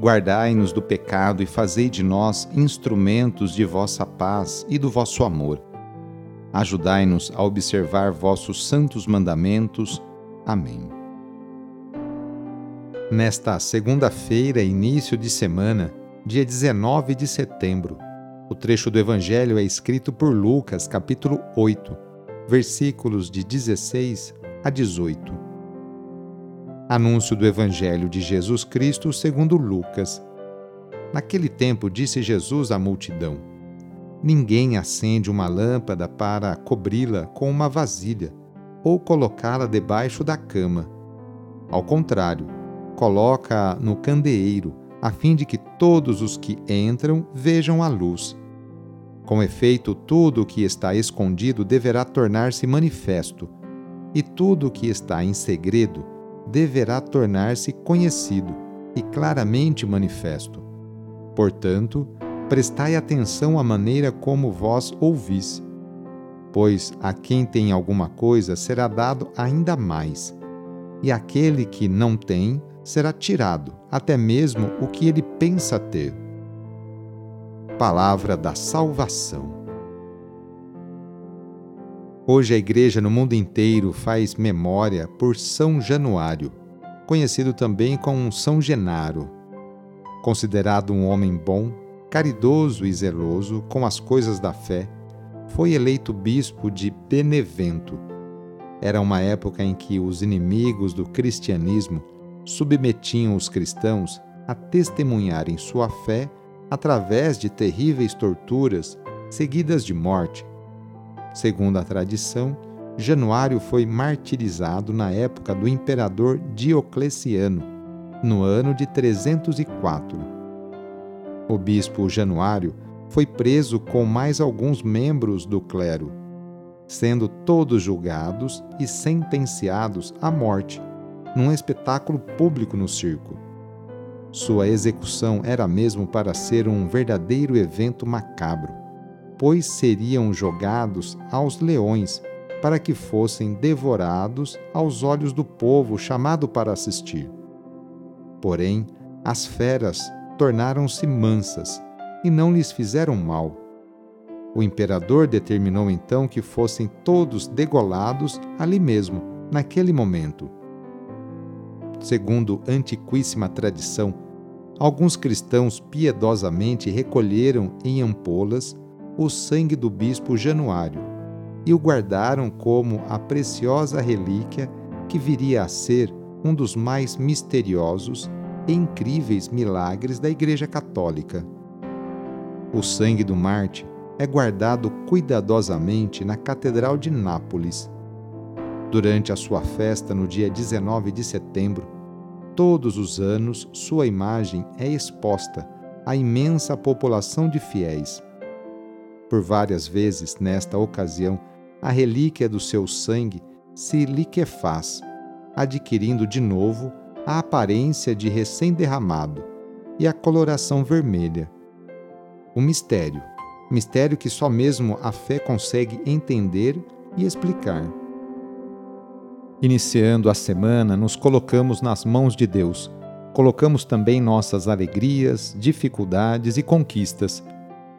Guardai-nos do pecado e fazei de nós instrumentos de vossa paz e do vosso amor. Ajudai-nos a observar vossos santos mandamentos. Amém. Nesta segunda-feira, início de semana, dia 19 de setembro, o trecho do Evangelho é escrito por Lucas, capítulo 8, versículos de 16 a 18. Anúncio do Evangelho de Jesus Cristo segundo Lucas. Naquele tempo disse Jesus à multidão: Ninguém acende uma lâmpada para cobri-la com uma vasilha ou colocá-la debaixo da cama. Ao contrário, coloca-a no candeeiro, a fim de que todos os que entram vejam a luz. Com efeito, tudo o que está escondido deverá tornar-se manifesto, e tudo o que está em segredo deverá tornar-se conhecido e claramente manifesto. Portanto, prestai atenção à maneira como vós ouvis, pois a quem tem alguma coisa será dado ainda mais, e aquele que não tem será tirado até mesmo o que ele pensa ter. Palavra da Salvação. Hoje a igreja no mundo inteiro faz memória por São Januário, conhecido também como São Genaro. Considerado um homem bom, caridoso e zeloso com as coisas da fé, foi eleito bispo de Benevento. Era uma época em que os inimigos do cristianismo submetiam os cristãos a testemunharem sua fé através de terríveis torturas seguidas de morte Segundo a tradição, Januário foi martirizado na época do imperador Diocleciano, no ano de 304. O bispo Januário foi preso com mais alguns membros do clero, sendo todos julgados e sentenciados à morte, num espetáculo público no circo. Sua execução era mesmo para ser um verdadeiro evento macabro pois seriam jogados aos leões, para que fossem devorados aos olhos do povo chamado para assistir. Porém, as feras tornaram-se mansas e não lhes fizeram mal. O imperador determinou então que fossem todos degolados ali mesmo, naquele momento. Segundo antiquíssima tradição, alguns cristãos piedosamente recolheram em ampolas o sangue do bispo Januário e o guardaram como a preciosa relíquia que viria a ser um dos mais misteriosos e incríveis milagres da Igreja Católica. O sangue do Marte é guardado cuidadosamente na Catedral de Nápoles. Durante a sua festa no dia 19 de setembro, todos os anos sua imagem é exposta à imensa população de fiéis por várias vezes, nesta ocasião, a relíquia do seu sangue se liquefaz, adquirindo de novo a aparência de recém-derramado e a coloração vermelha. O mistério, mistério que só mesmo a fé consegue entender e explicar. Iniciando a semana, nos colocamos nas mãos de Deus. Colocamos também nossas alegrias, dificuldades e conquistas